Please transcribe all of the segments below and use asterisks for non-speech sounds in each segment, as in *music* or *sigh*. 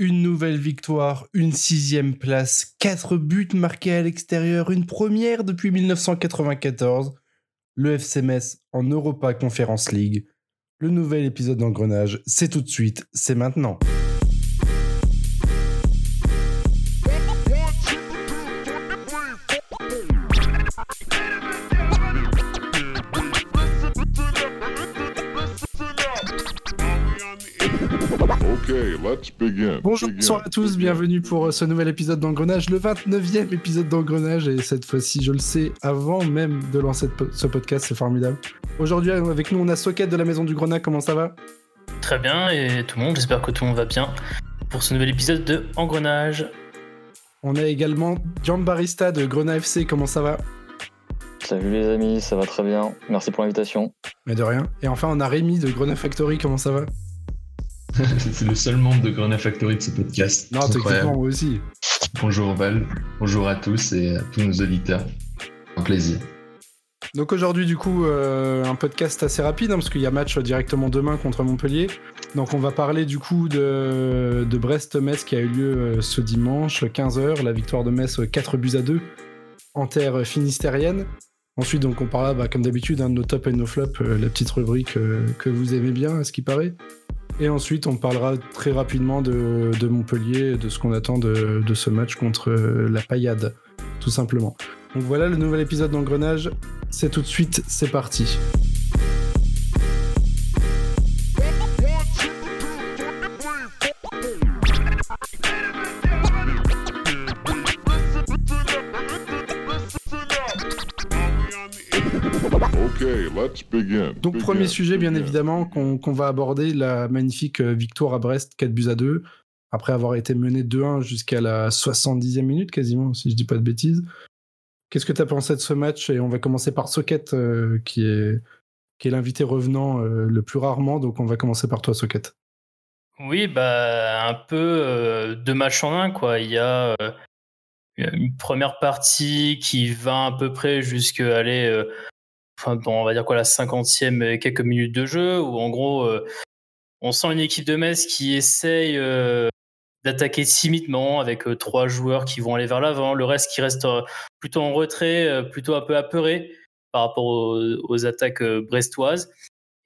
Une nouvelle victoire, une sixième place, quatre buts marqués à l'extérieur, une première depuis 1994. Le FC en Europa Conference League. Le nouvel épisode d'Engrenage, c'est tout de suite, c'est maintenant. Bonjour, bonsoir à tous, bienvenue pour ce nouvel épisode d'Engrenage, le 29e épisode d'Engrenage, et cette fois-ci, je le sais, avant même de lancer ce podcast, c'est formidable. Aujourd'hui, avec nous, on a Socket de la Maison du Grenat, comment ça va? Très bien, et tout le monde, j'espère que tout le monde va bien pour ce nouvel épisode de Engrenage. On a également Jean Barista de Grenat FC, comment ça va? Salut les amis, ça va très bien, merci pour l'invitation. Mais de rien. Et enfin, on a Rémi de Grenat Factory, comment ça va? *laughs* c'est le seul membre de Grenat Factory de ce podcast. Non, techniquement, moi aussi. Bonjour Val, bonjour à tous et à tous nos auditeurs. Un plaisir. Donc aujourd'hui, du coup, euh, un podcast assez rapide, hein, parce qu'il y a match directement demain contre Montpellier. Donc on va parler du coup de, Brest-Metz qui a eu lieu euh, ce dimanche, 15h, la victoire de Metz 4 buts à 2 en terre finistérienne. Ensuite, donc, on parlera, bah, comme d'habitude, hein, de nos top et nos flops, euh, la petite rubrique que vous aimez bien, à ce qui paraît. Et ensuite, on parlera très rapidement de, Montpellier, de ce qu'on attend de, de, ce match contre la paillade, tout simplement. Donc voilà le nouvel épisode d'Engrenage. C'est tout de suite, c'est parti. Donc, premier sujet, bien évidemment, qu'on va aborder, la magnifique euh, victoire à Brest, 4 buts à 2, après avoir été mené 2-1 jusqu'à la 70e minute, quasiment, si je dis pas de bêtises. Qu'est-ce que tu as pensé de ce match? Et on va commencer par Socket, euh, qui est, qui est l'invité revenant euh, le plus rarement, donc on va commencer par toi, Socket. Oui, bah, un peu deux matchs en un, quoi. Il y a une première partie qui va à peu près jusqu'à aller enfin, on va dire quoi, la cinquantième et quelques minutes de jeu, où en gros, euh, on sent une équipe de Metz qui essaye euh, d'attaquer timidement avec euh, trois joueurs qui vont aller vers l'avant, le reste qui reste plutôt en retrait, plutôt un peu apeuré par rapport aux, attaques brestoises.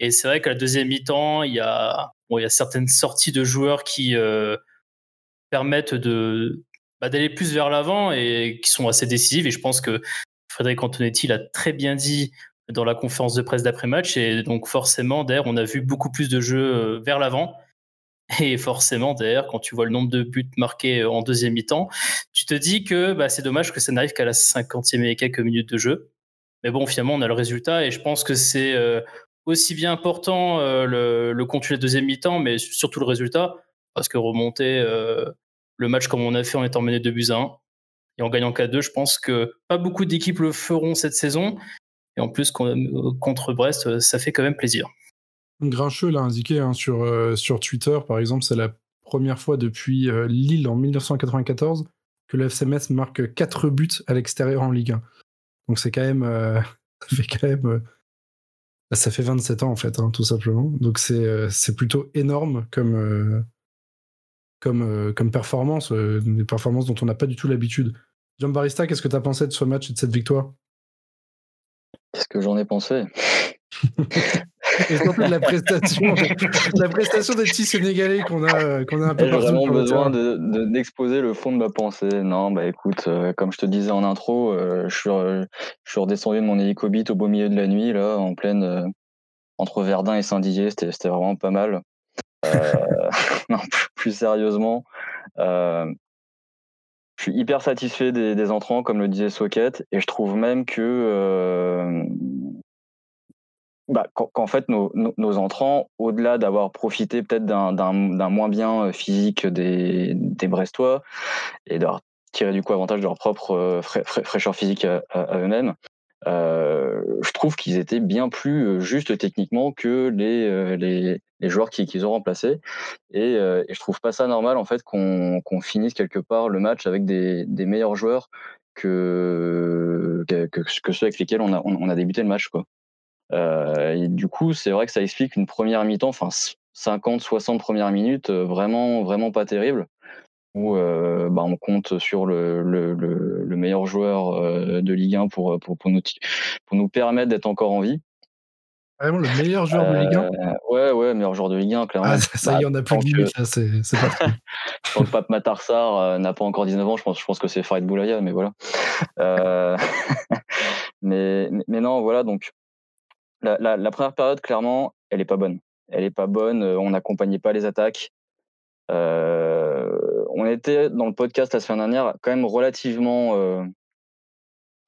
Et c'est vrai qu'à la deuxième mi-temps, il y a, certaines sorties de joueurs qui permettent de bah, d'aller plus vers l'avant et qui sont assez décisives. Et je pense que Frédéric Antonetti l'a très bien dit dans la conférence de presse d'après-match. Et donc, forcément, d'ailleurs, on a vu beaucoup plus de jeux euh, vers l'avant. Et forcément, d'ailleurs, quand tu vois le nombre de buts marqués euh, en deuxième mi-temps, tu te dis que bah, c'est dommage que ça n'arrive qu'à la cinquantième et quelques minutes de jeu. Mais bon, finalement, on a le résultat et je pense que c'est euh, aussi bien important le, le contenu de la deuxième mi-temps, mais surtout le résultat, parce que remonter le match comme on a fait en étant mené 2 buts à 1 et en gagnant 4-2, je pense que pas beaucoup d'équipes le feront cette saison et en plus, contre Brest, euh, ça fait quand même plaisir. Grincheux l'a indiqué hein, sur, euh, sur Twitter, par exemple, c'est la première fois depuis euh, Lille en 1994 que le FC Metz marque 4 buts à l'extérieur en Ligue 1. Donc c'est quand même. *laughs* ça fait quand même. Ça fait 27 ans en fait, hein, tout simplement. Donc c'est plutôt énorme comme, comme, comme performance, des performances dont on n'a pas du tout l'habitude. Jean Barista, qu'est-ce que tu as pensé de ce match et de cette victoire? Qu'est-ce que j'en ai pensé? Surtout la prestation, la prestation des petits Sénégalais qu'on a, qu'on a un peu J'ai vraiment besoin d'exposer de, le fond de ma pensée. Non, bah écoute, euh, comme je te disais en intro, euh, je, suis, je, suis, redescendu de mon hélicobite au beau milieu de la nuit, là, en pleine euh, entre Verdun et Saint-Dizier. C'était vraiment pas mal. *laughs* non, plus, sérieusement, je suis hyper satisfait des, entrants, comme le disait Socket, et je trouve même que euh, bah, qu'en fait nos, entrants, au-delà d'avoir profité peut-être d'un moins bien euh, physique des, Brestois et d'avoir tiré du coup avantage de leur propre euh, fraîcheur physique à eux-mêmes, euh, je trouve qu'ils étaient bien plus euh, justes techniquement que les, euh, les, joueurs qu'ils qui ont remplacés. Et, je trouve pas ça normal en fait qu'on finisse quelque part le match avec des, des meilleurs joueurs que, que, ceux avec lesquels on a, on, a débuté le match. Quoi. du coup, c'est vrai que ça explique une première mi-temps, enfin 50-60 premières minutes, vraiment, vraiment pas terrible où bah, on compte sur le, le, le, meilleur joueur de Ligue 1 pour, pour, pour, nous, pour nous permettre d'être encore en vie. Vraiment le meilleur joueur de Ligue 1 Ouais, ouais, meilleur joueur de Ligue 1, clairement. Ah, ça, y en a plus de limite, là, c'est parti. *laughs* tant que Pape Matarsar n'a pas encore 19 ans, je pense, je pense que c'est Farid Boulaya, mais voilà. *laughs* mais, mais non, voilà, donc la, la, la, première période, clairement, elle est pas bonne. Elle est pas bonne, on n'accompagnait pas les attaques. Euh, on était dans le podcast la semaine dernière quand même relativement euh,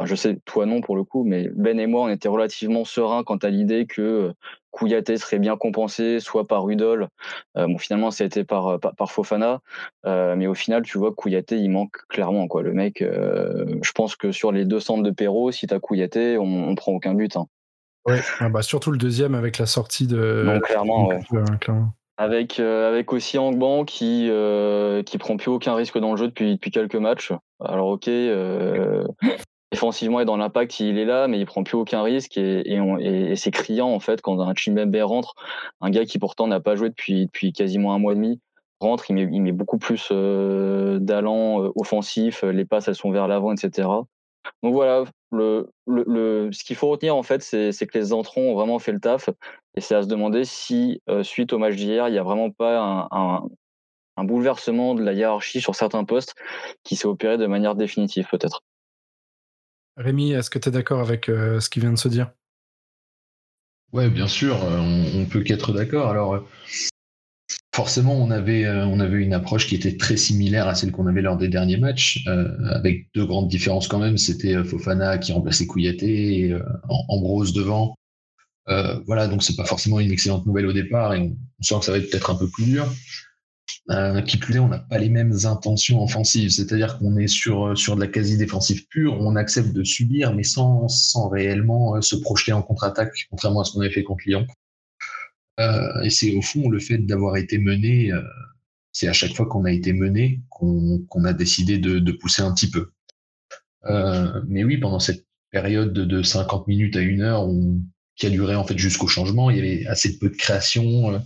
je sais, toi non pour le coup, mais Ben et moi, on était relativement sereins quant à l'idée que euh, Kouyaté serait bien compensé, soit par Rudol. bon, finalement, ça a été par, par, Fofana. mais au final, tu vois, Kouyaté, il manque clairement. Quoi. Le mec, je pense que sur les deux centres de Perrault, si tu as Kouyaté, on, on prend aucun but. Hein. Oui, ah bah, surtout le deuxième avec la sortie de. Non, clairement, clairement. Avec, euh, avec aussi Angban qui, euh, qui prend plus aucun risque dans le jeu depuis, depuis quelques matchs. Alors ok, euh, *laughs* défensivement et dans l'impact, il est là, mais il prend plus aucun risque et, et, c'est criant en fait quand un Chimbembe rentre, un gars qui pourtant n'a pas joué depuis, depuis quasiment un mois et demi, rentre, il met, il met beaucoup plus euh, d'allant offensif, les passes elles sont vers l'avant, etc. Donc voilà, le, le, ce qu'il faut retenir en fait, c'est que les entrants ont vraiment fait le taf. Et c'est à se demander si, euh, suite au match d'hier, il n'y a vraiment pas un, un, bouleversement de la hiérarchie sur certains postes qui s'est opéré de manière définitive, peut-être. Rémi, est-ce que tu es d'accord avec euh, ce qui vient de se dire? Ouais, bien sûr, euh, on, on peut qu'être d'accord. Alors, forcément, on avait, euh, on avait une approche qui était très similaire à celle qu'on avait lors des derniers matchs, euh, avec deux grandes différences quand même. C'était euh, Fofana qui remplaçait Kouyaté, et, Ambrose devant. Voilà, donc c'est pas forcément une excellente nouvelle au départ, et on, sent que ça va être peut-être un peu plus dur. qui plus est, on n'a pas les mêmes intentions offensives, c'est-à-dire qu'on est sur, sur de la quasi-défensive pure, on accepte de subir, mais sans, sans réellement se projeter en contre-attaque, contrairement à ce qu'on avait fait contre Lyon. Euh, et c'est au fond le fait d'avoir été mené, euh, c'est à chaque fois qu'on a été mené qu'on a décidé de, de, pousser un petit peu. Euh, mais oui, pendant cette période de, 50 minutes à une heure, on, qui a duré en fait jusqu'au changement, il y avait assez peu de création,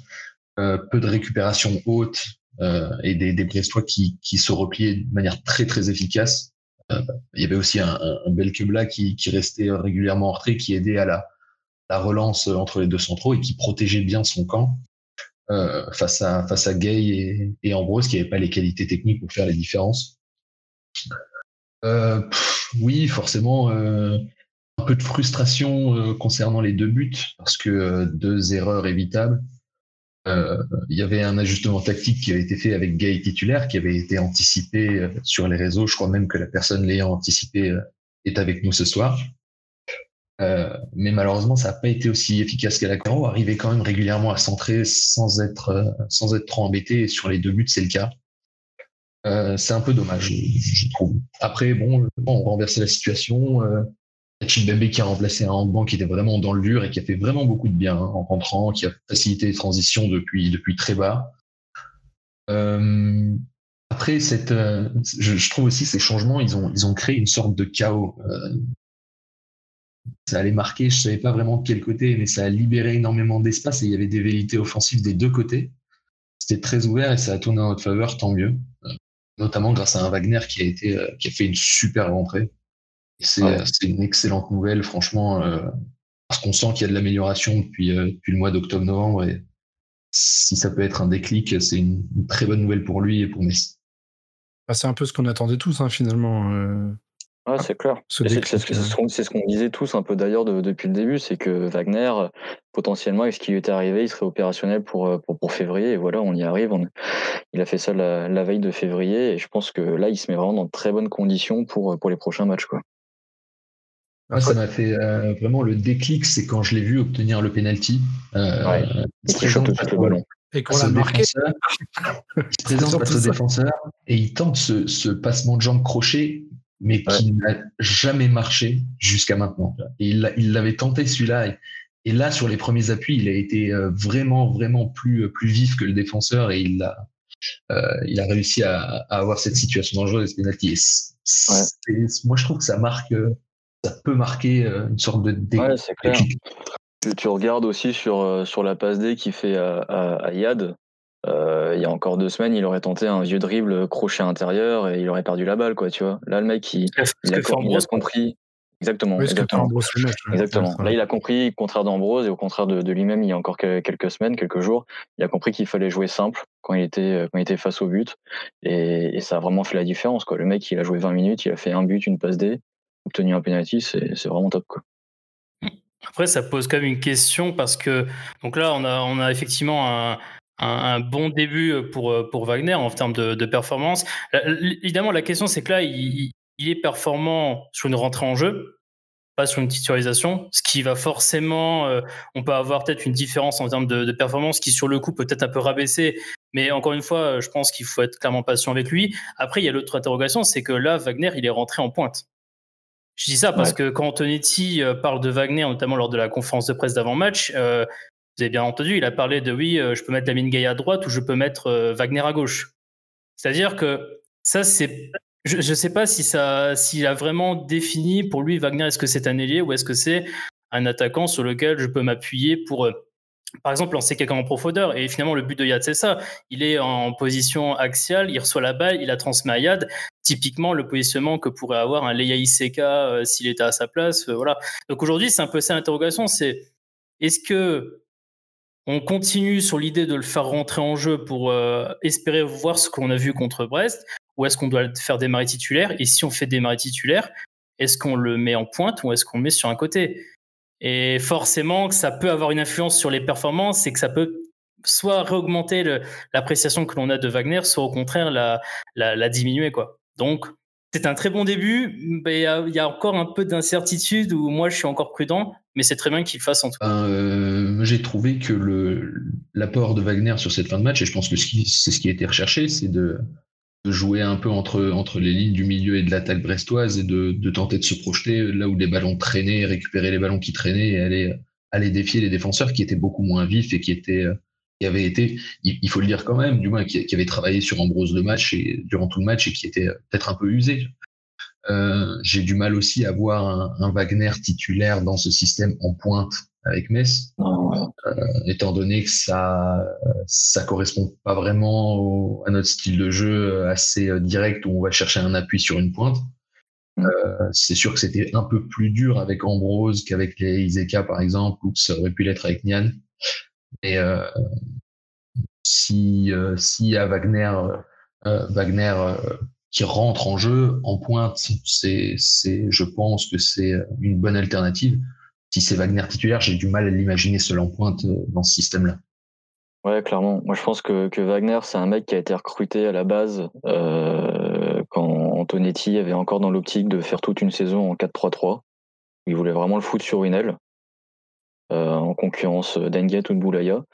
euh, peu de récupération haute euh, et des, des Brestois qui, qui se repliaient de manière très très efficace. il y avait aussi un, un Belkebla qui, qui restait régulièrement en retrait, qui aidait à la, la relance entre les deux centraux et qui protégeait bien son camp euh, face à face à Gay et, et Ambrose qui n'avaient pas les qualités techniques pour faire les différences. Euh, oui, forcément, euh, un peu de frustration euh, concernant les deux buts parce que euh, deux erreurs évitables. Euh, il y avait un ajustement tactique qui avait été fait avec Gay titulaire, qui avait été anticipé sur les réseaux. Je crois même que la personne l'ayant anticipé est avec nous ce soir. Mais malheureusement, ça n'a pas été aussi efficace qu'à la Caro. Arriver quand même régulièrement à centrer sans être, sans être trop embêté. Sur les deux buts, c'est le cas. C'est un peu dommage, je, trouve. Après, bon, on renversait la situation. Chimbembe qui a remplacé un handball qui était vraiment dans le dur et qui a fait vraiment beaucoup de bien hein, en rentrant, qui a facilité les transitions depuis, depuis très bas. Euh, après, cette, je, je, trouve aussi ces changements, ils ont, ils ont créé une sorte de chaos. Euh, ça allait marquer, je savais pas vraiment de quel côté, mais ça a libéré énormément d'espace et il y avait des vérités offensives des deux côtés. C'était très ouvert et ça a tourné en notre faveur, tant mieux. Euh, notamment grâce à un Wagner qui a été, euh, qui a fait une super rentrée. Et c'est, euh, une excellente nouvelle, franchement, parce qu'on sent qu'il y a de l'amélioration depuis, depuis le mois d'octobre-novembre et si ça peut être un déclic, c'est une, très bonne nouvelle pour lui et pour Messi. Ah, c'est un peu ce qu'on attendait tous, hein, finalement. Ouais, c'est clair. C'est ce qu'on disait tous un peu d'ailleurs depuis le début, c'est que Wagner, potentiellement, avec ce qui lui était arrivé, il serait opérationnel pour, euh, pour, pour février. Et voilà, on y arrive. il a fait ça la, la, veille de février. Et je pense que là, il se met vraiment dans de très bonnes conditions pour, pour les prochains matchs. Quoi. Ah, ça m'a fait euh, vraiment le déclic, c'est quand je l'ai vu obtenir le penalty. Euh, ouais, il le ballon. Et qu'on l'a marqué. il se présente face au défenseur et il tente ce, ce passement de jambe crochet mais qui n'a jamais marché jusqu'à maintenant. Et il l'avait tenté celui-là. Et, là, sur les premiers appuis, il a été euh, vraiment, vraiment plus, euh, plus vif que le défenseur et il a, euh, il a réussi à, à, avoir cette situation dangereuse des pénalties. Moi, je trouve que ça marque, ça peut marquer une sorte de ouais, c'est clair. tu regardes aussi sur, sur la passe D qu'il fait à, à, Yad. il y a encore deux semaines, il aurait tenté un vieux dribble crochet intérieur et il aurait perdu la balle, quoi, tu vois. Là, le mec, il, il a, compris. Exactement. exactement. exactement. Là, il a compris, contraire d'Ambrose et au contraire de, lui-même, il y a encore quelques semaines, quelques jours, il a compris qu'il fallait jouer simple quand il était, quand il était face au but. Et, ça a vraiment fait la différence. Quoi. Le mec, il a joué 20 minutes, il a fait un but, une passe D, obtenu un penalty, c'est vraiment top. Après, ça pose quand même une question parce que donc là, on a, effectivement un, bon début pour, pour Wagner en termes de, performance. Évidemment, la question, c'est que là, il, est performant sur une rentrée en jeu, pas sur une titularisation, ce qui va forcément, euh, on peut avoir peut-être une différence en termes de, performance qui sur le coup peut-être un peu rabaissé, mais encore une fois, euh, je pense qu'il faut être clairement patient avec lui. Après, il y a l'autre interrogation, c'est que là, Wagner, il est rentré en pointe. Je dis ça parce que quand Antonetti euh, parle de Wagner, notamment lors de la conférence de presse d'avant-match, vous avez bien entendu, il a parlé de oui, je peux mettre Lamine Gay à droite ou je peux mettre Wagner à gauche. C'est-à-dire que ça, c'est je ne sais pas si ça, s'il a vraiment défini pour lui Wagner, est-ce que c'est un ailier ou est-ce que c'est un attaquant sur lequel je peux m'appuyer pour, euh, par exemple, lancer quelqu'un en profondeur. Et finalement, le but de Yad, c'est ça. Il est en position axiale, il reçoit la balle, il la transmet à Yad. Typiquement, le positionnement que pourrait avoir un Leia Iseka euh, s'il était à sa place. Euh, voilà. Donc aujourd'hui, c'est un peu ça l'interrogation. C'est est-ce que on continue sur l'idée de le faire rentrer en jeu pour espérer voir ce qu'on a vu contre Brest ou est-ce qu'on doit faire démarrer titulaire Et si on fait démarrer titulaire, est-ce qu'on le met en pointe ou est-ce qu'on le met sur un côté? Et forcément, que ça peut avoir une influence sur les performances et que ça peut soit réaugmenter l'appréciation que l'on a de Wagner, soit au contraire la, la, diminuer. Quoi. Donc, c'est un très bon début, mais il y, a encore un peu d'incertitude où moi je suis encore prudent, mais c'est très bien qu'il fasse en tout cas. Euh, j'ai trouvé que l'apport de Wagner sur cette fin de match, et je pense que c'est ce qui a été recherché, c'est de, jouer un peu entre, les lignes du milieu et de l'attaque brestoise et de, tenter de se projeter là où les ballons traînaient, récupérer les ballons qui traînaient et aller, aller défier les défenseurs qui étaient beaucoup moins vifs et qui étaient qui avaient été, il, faut le dire quand même, du moins qui, avaient travaillé sur Ambrose le match et durant tout le match et qui étaient peut-être un peu usés. Euh, J'ai du mal aussi à voir un, un Wagner titulaire dans ce système en pointe avec Metz, euh, étant donné que ça ça correspond pas vraiment à notre style de jeu assez euh, direct où on va chercher un appui sur une pointe. Mm. Euh, c'est sûr que c'était un peu plus dur avec Ambrose qu'avec les Iseka par exemple, ou que ça aurait pu l'être avec Nian. Mais euh, si si à Wagner Wagner qui rentre en jeu en pointe, c'est je pense que c'est une bonne alternative si c'est Wagner titulaire, j'ai du mal à l'imaginer seul en pointe euh, dans ce système-là. Ouais, clairement. Moi, je pense que, que Wagner, c'est un mec qui a été recruté à la base euh, quand Antonetti avait encore dans l'optique de faire toute une saison en 4-3-3. Il voulait vraiment le foutre sur euh, en concurrence d'Enguet ou de Boulaya.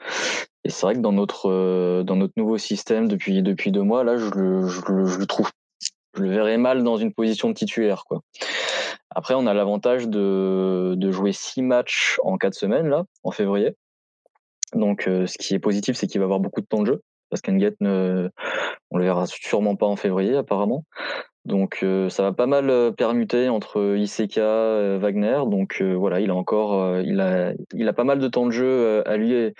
Et c'est vrai que dans notre, dans notre nouveau système, depuis, depuis deux mois, là, je le, je, le, je le trouve, je le verrais mal dans une position de titulaire. Quoi. Après, on a l'avantage de, de, jouer six matchs en quatre semaines, là, en février. Donc, euh, ce qui est positif, c'est qu'il va avoir beaucoup de temps de jeu. Parce qu'Enget, ne, on le verra sûrement pas en février, apparemment. Donc, euh, ça va pas mal euh, permuter entre Iseka, Wagner. Donc, voilà, il a encore, il a, il a pas mal de temps de jeu à lui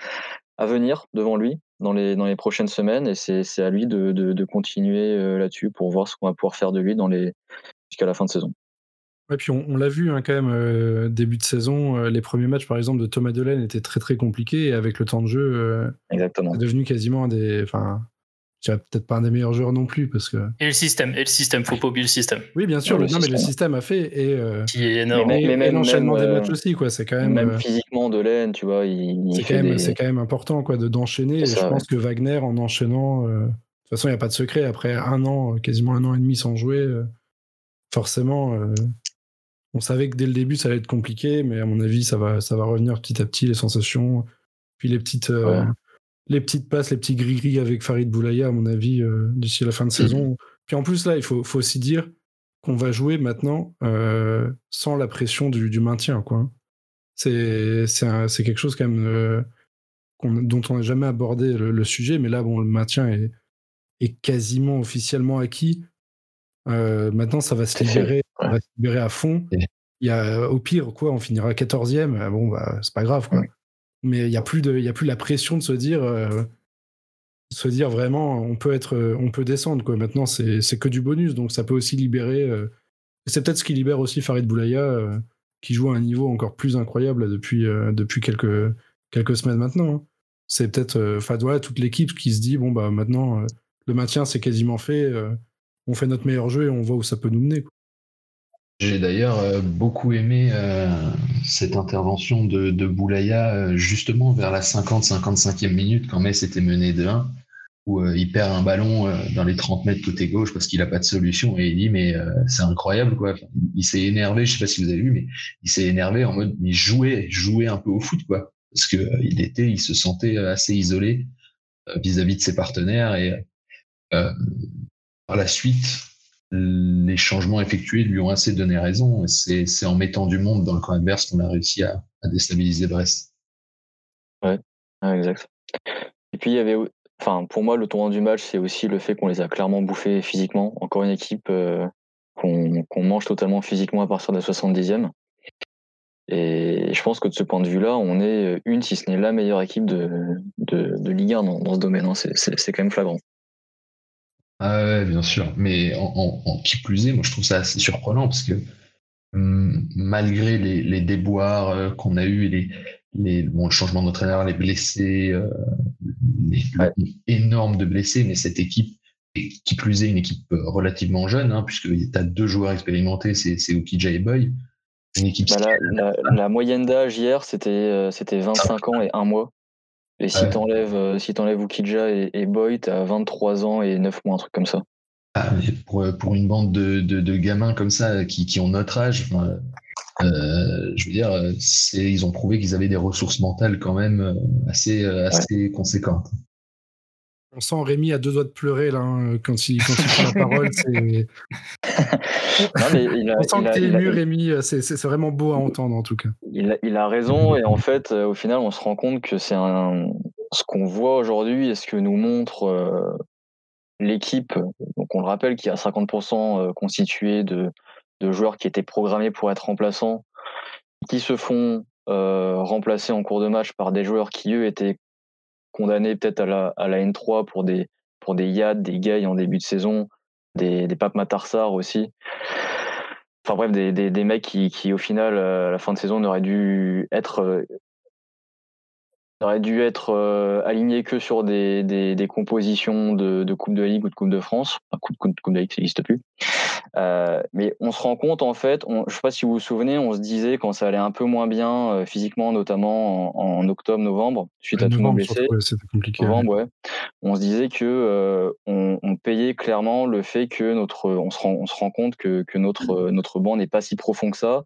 à venir devant lui dans les, dans les prochaines semaines. Et c'est à lui de, de, de continuer là-dessus pour voir ce qu'on va pouvoir faire de lui dans les, jusqu'à la fin de saison. Ouais, puis on, l'a vu hein, quand même, euh, début de saison, euh, les premiers matchs par exemple de Thomas Delaine étaient très très compliqués et avec le temps de jeu, euh, Exactement. c'est devenu quasiment un des. Enfin, peut-être pas un des meilleurs joueurs non plus parce que. Et le système, et le système, faut pas oublier le système. Oui, bien sûr, le, non, mais le système a fait et. Qui est énorme. Mais, mais, l'enchaînement des matchs aussi, quoi. C'est quand même. Même physiquement, Delaine, tu vois, il. c'est, quand même, c'est quand même important, quoi, de, d'enchaîner. et je pense que Wagner, en enchaînant. de toute façon, il n'y a pas de secret. Après un an, quasiment un an et demi sans jouer, forcément, on savait que dès le début, ça allait être compliqué, mais à mon avis, ça va, ça va revenir petit à petit, les sensations. Puis les petites, euh, les petites passes, les petits gris-gris avec Farid Boulaya, à mon avis, euh, d'ici la fin de mm. saison. Puis en plus, là, il faut, faut aussi dire qu'on va jouer maintenant euh, sans la pression du, maintien. quoi. C'est quelque chose quand même dont on n'a jamais abordé le, sujet, mais là, bon, le maintien est, est quasiment officiellement acquis. maintenant, ça va se *laughs* libérer va se libérer à fond. Il y a, au pire, quoi, on finira 14e. Bon, bah, c'est pas grave, quoi. Mais il n'y a, plus de, la pression de se dire, se dire vraiment, on peut, être, on peut descendre, quoi. Maintenant, c'est que du bonus, donc ça peut aussi libérer. c'est peut-être ce qui libère aussi Farid Boulaya, qui joue à un niveau encore plus incroyable depuis, quelques, semaines maintenant. Hein. C'est peut-être, enfin, toute l'équipe qui se dit, bon, bah, maintenant, le maintien, c'est quasiment fait. on fait notre meilleur jeu et on voit où ça peut nous mener. J'ai d'ailleurs euh, beaucoup aimé euh, cette intervention de, Boulaya euh, justement vers la 50-55e minute quand Metz était mené de 1 où il perd un ballon dans les 30 mètres côté gauche parce qu'il n'a pas de solution et il dit mais c'est incroyable quoi. il s'est énervé, je sais pas si vous avez vu, mais il s'est énervé en mode il jouait, jouait un peu au foot quoi parce que il était, il se sentait assez isolé vis-à-vis -vis de ses partenaires et par la suite les changements effectués lui ont assez donné raison. C'est en mettant du monde dans le camp adverse qu'on a réussi à, déstabiliser Brest. Ouais, exact. Et puis il y avait, enfin pour moi le tournant du match, c'est aussi le fait qu'on les a clairement bouffés physiquement. Encore une équipe euh, qu'on mange totalement physiquement à partir de la 70e. Et je pense que de ce point de vue-là, on est une, si ce n'est la meilleure équipe de, Ligue 1 dans, ce domaine. Hein. C'est quand même flagrant. Ah ouais, bien sûr. Mais en, qui plus est, moi je trouve ça assez surprenant parce que hum, malgré les, déboires euh, qu'on a eus, les, les, bon, le changement d'entraîneur, les blessés, euh, les, énormes de blessés, mais cette équipe, qui plus est une équipe euh, relativement jeune, hein, puisque tu as deux joueurs expérimentés, c'est Okija et Boy. Une équipe bah, la, la, moyenne d'âge hier, c'était c'était 25 ans et un mois. Et si t'enlèves euh, si t'enlèves Ukija et, et Boy, t'as 23 ans et 9 mois, un truc comme ça. Ah, pour, euh, pour, une bande de, de, gamins comme ça qui, qui ont notre âge, euh, je veux dire, ils ont prouvé qu'ils avaient des ressources mentales quand même assez, assez conséquentes. On sent Rémi à deux doigts de pleurer là, hein, quand, il, quand il prend la parole. *laughs* On sent que tu es ému, Rémi. C'est vraiment beau à entendre en tout cas. Il a, raison et en fait, euh, au final, on se rend compte que c'est un... ce qu'on voit aujourd'hui et ce que nous montre euh, l'équipe. Donc on le rappelle qu'il y a 50% euh, constitué de, de joueurs qui étaient programmés pour être remplaçants, qui se font remplacer en cours de match par des joueurs qui eux étaient condamné peut-être à la, à la N3 pour des, pour des Yad, des Gay en début de saison, des, des Pape Matarsar aussi. Enfin bref, des, des, des mecs qui, qui, au final, à la fin de saison, n'auraient dû être aurait dû être euh, aligné que sur des, des, des compositions de, de, Coupe de Ligue ou de Coupe de France. Enfin, coupe, coupe, coupe de Ligue, ça n'existe plus. Euh, mais on se rend compte, en fait, on, je ne sais pas si vous vous souvenez, on se disait quand ça allait un peu moins bien euh, physiquement, notamment en, en octobre, novembre, suite à tous nos blessés. C'était compliqué. Novembre, ouais. On se disait que euh, on, on, payait clairement le fait que notre, on se rend, on se rend compte que, que notre, notre banc n'est pas si profond que ça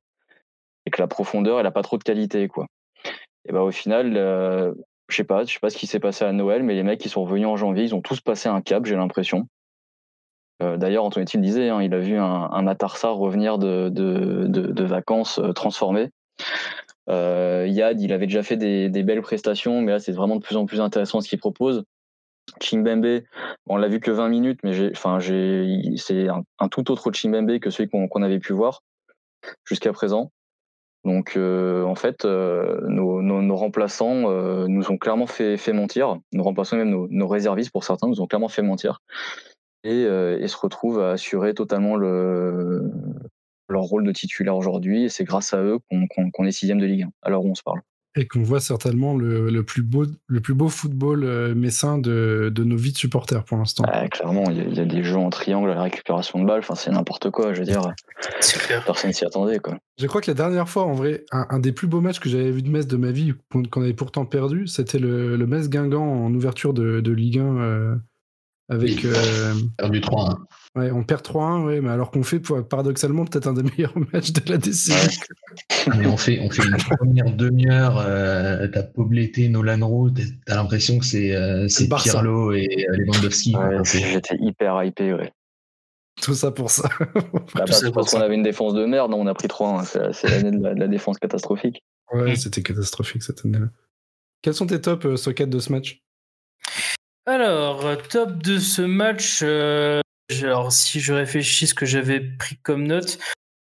et que la profondeur, elle n'a pas trop de qualité, quoi. Et bah, au final, euh, je sais pas, je sais pas ce qui s'est passé à Noël, mais les mecs qui sont revenus en janvier, ils ont tous passé un cap, j'ai l'impression. Euh, D'ailleurs, Antonetti le disait, hein, il a vu un, un Matarsar revenir de, de, de, vacances transformé. Euh, Yad, il avait déjà fait des, des belles prestations, mais là, c'est vraiment de plus en plus intéressant ce qu'il propose. Chimbembe, on l'a vu que 20 minutes, mais enfin, c'est un, un, tout autre Chimbembe que celui qu'on avait pu voir jusqu'à présent. Donc euh, en fait, euh, nos, remplaçants euh, nous ont clairement fait, mentir. Nos remplaçants, même nos, réservistes pour certains, nous ont clairement fait mentir. Et, et se retrouvent à assurer totalement le, leur rôle de titulaire aujourd'hui. Et c'est grâce à eux qu'on qu qu est sixième de Ligue 1, alors où on se parle et qu'on voit certainement le, le, plus beau, le plus beau football euh, messin de, de, nos vies de supporters pour l'instant. Ah, clairement, il y, y, a des jeux en triangle à la récupération de balles, enfin, c'est n'importe quoi, je veux dire. Personne s'y attendait. Quoi. Je crois que la dernière fois, en vrai, un, un des plus beaux matchs que j'avais vu de Metz de ma vie, qu'on avait pourtant perdu, c'était le, le Metz-Guingamp en ouverture de, de Ligue 1 euh, avec. Euh, perdu 3-1. Ouais, on perd 3-1, ouais, mais alors qu'on fait paradoxalement peut-être un des meilleurs *laughs* matchs de la décennie. mais on fait, on fait une première demi-heure, euh, t'as Pobleté, Nolan Roux, t'as l'impression que c'est euh, Pirlo et euh, Lewandowski. Ouais, J'étais hyper hypé, ouais. Tout ça pour ça. bah, *laughs* parce, parce qu'on avait une défense de merde, non, on a pris 3 C'est l'année de, de, la défense catastrophique. Ouais, c'était catastrophique cette année-là. Quels sont tes top euh, sockets de ce match? Alors, top de ce match, euh, alors si je réfléchis ce que j'avais pris comme note,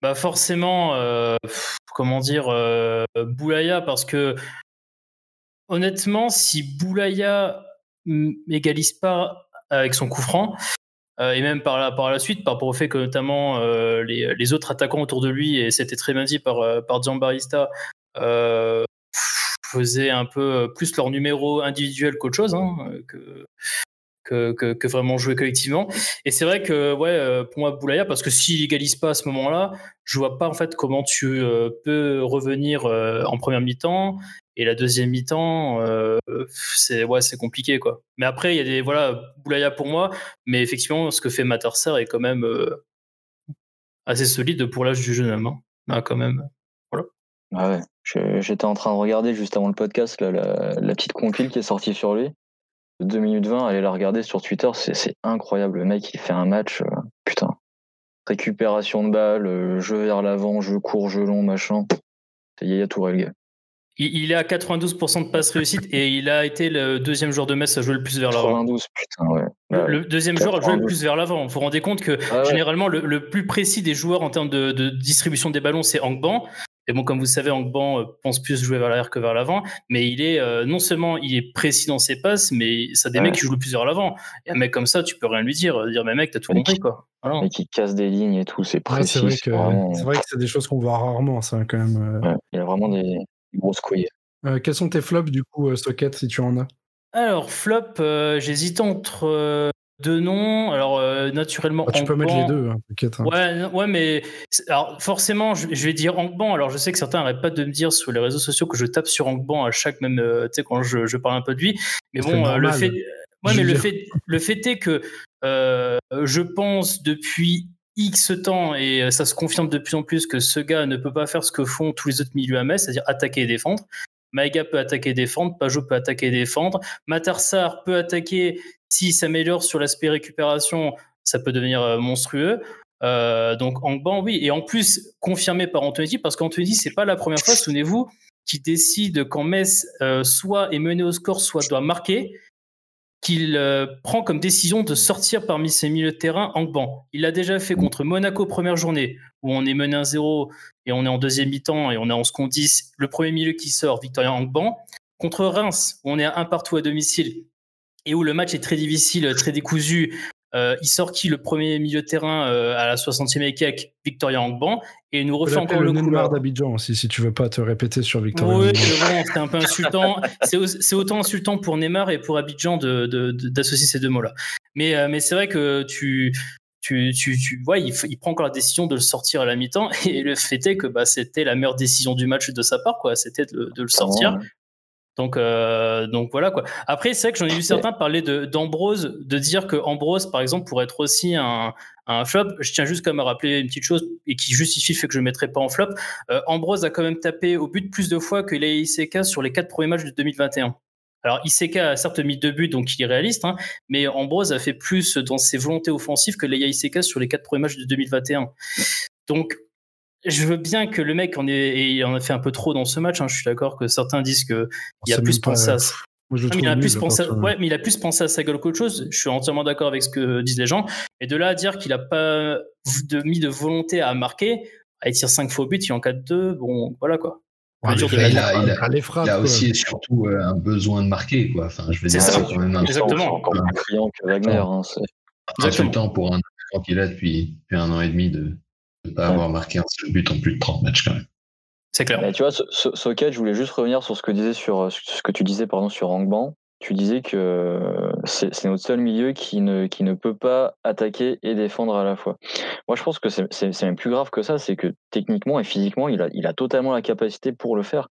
Bah forcément, comment dire, Boulaya, parce que honnêtement, si Boulaya m'égalise pas avec son coup franc, et même par la, par la suite, par rapport au fait que notamment les, autres attaquants autour de lui, et c'était très bien dit par, par Giambarista, faisaient un peu plus leur numéro individuel qu'autre chose, hein, que, vraiment jouer collectivement. Et c'est vrai que, ouais, euh, pour moi, Boulaya, parce que s'il égalise pas à ce moment-là, je vois pas en fait comment tu euh, peux revenir euh, en première mi-temps. Et la deuxième mi-temps, c'est ouais, c'est compliqué quoi. Mais après, il y a des voilà, Boulaya pour moi, mais effectivement, ce que fait Matarser est quand même assez solide pour l'âge du jeune homme. Hein. Ah, quand même, voilà. Ah ouais. J'étais en train de regarder juste avant le podcast la, petite compile qui est sortie sur lui. 2 minutes 20, allez la regarder sur Twitter, c'est incroyable. Le mec, il fait un match, euh, putain. Récupération de balles, euh, jeu vers l'avant, jeu court, jeu long, machin. C'est Yaya Touré, le gars. Il, est à 92% de passes réussites et il a été le deuxième joueur de Metz à jouer le plus vers l'avant. 92, putain, ouais. Le, deuxième joueur à jouer le plus vers l'avant. Vous vous rendez compte que ah généralement, le, plus précis des joueurs en termes de, de distribution des ballons, c'est Angban. Et bon, comme vous savez, Angban euh, pense plus jouer vers l'arrière que vers l'avant, mais il est euh, non seulement il est précis dans ses passes, mais ça des mecs qui jouent plus vers l'avant. Et un mec comme ça, tu peux rien lui dire, dire mais mec, t'as tout compris quoi. Et qui casse des lignes et tout, c'est précis. c'est vrai que c'est des choses qu'on voit rarement, ça quand même. Euh. il y a vraiment des, grosses couilles. quels sont tes flops du coup, Socket, si tu en as? Alors flop, j'hésite entre deux noms. Alors, euh, naturellement. Ah, tu peux mettre les deux, hein, hein. Ouais, ouais, mais alors, forcément, je, vais dire Angban. Alors, je sais que certains n'arrêtent pas de me dire sur les réseaux sociaux que je tape sur Angban à chaque même. Euh, tu sais, quand je, je, parle un peu de lui. Mais bon, euh, le fait. Ouais, mais le fait, *laughs* le fait est que je pense depuis X temps, et ça se confirme de plus en plus, que ce gars ne peut pas faire ce que font tous les autres milieux à Metz, c'est-à-dire attaquer et défendre. Maïga peut attaquer et défendre, Pajot peut attaquer et défendre, Matarsar peut attaquer s'il s'améliore sur l'aspect récupération, ça peut devenir euh, monstrueux. Euh, donc Angban, oui, et en plus confirmé par Anthony, parce qu'Anthony, c'est pas la première fois, souvenez-vous, qui décide quand Metz euh, soit est mené au score, soit doit marquer, qu'il prend comme décision de sortir parmi ses milieux de terrain Angban. Il l'a déjà fait contre Monaco première journée, où on est mené 1-0 et on est en deuxième mi-temps et on est en second 10. Le premier milieu qui sort, Victorien Angban. Contre Reims, où on est à un partout à domicile, et où le match est très difficile, très décousu. Euh, il sort qui le premier milieu de terrain euh, à la 60e et Victoria Angban, et il nous refait encore le, le Neymar d'Abidjan aussi, si tu veux pas te répéter sur Victoria. Oui, c'est un peu insultant. c'est autant insultant pour Neymar et pour Abidjan d'associer ces deux mots-là. Mais, euh, mais c'est vrai que tu, tu, tu, tu vois, il, il, prend encore la décision de le sortir à la mi-temps, et le fait est que bah, c'était la meilleure décision du match de sa part, quoi. C'était de, le sortir. Donc, euh, donc voilà quoi. Après, c'est vrai que j'en ai vu certains parler d'Ambrose, de, dire que Ambrose, par exemple, pourrait être aussi un, flop. Je tiens juste comme à rappeler une petite chose et qui justifie le fait que je ne mettrai pas en flop. Euh, Ambrose a quand même tapé au but plus de fois que les ICK sur les quatre premiers matchs de 2021. Alors, ICK a certes mis deux buts, donc il est réaliste, hein, mais Ambrose a fait plus dans ses volontés offensives que les ICK sur les quatre premiers matchs de 2021. Donc, je veux bien que le mec en ait, et en a fait un peu trop dans ce match. Hein. Je suis d'accord que certains disent que il a plus pensé à. il a plus pensé ouais, mais il a plus pensé à sa gueule qu'autre chose. Je suis entièrement d'accord avec ce que disent les gens. Et de là à dire qu'il a pas de, mis de volonté à marquer, à tirer 5 fois au but, il en 4-2, bon, voilà quoi. il, a, aussi et surtout euh, un besoin de marquer, quoi. Enfin, je veux dire, c'est quand même un Exactement. encore plus criant que Wagner. Hein, c'est temps pour un qu'il a depuis, depuis un an et demi de, ne pas avoir marqué un seul but en plus de 30 matchs quand même. C'est clair. tu vois, Socket, je voulais juste revenir sur ce que, disais sur, ce que tu disais pardon, sur Angban. Tu disais que c'est notre seul milieu qui ne, qui ne peut pas attaquer et défendre à la fois. Moi, je pense que c'est même plus grave que ça, c'est que techniquement et physiquement, il a, il a totalement la capacité pour le faire.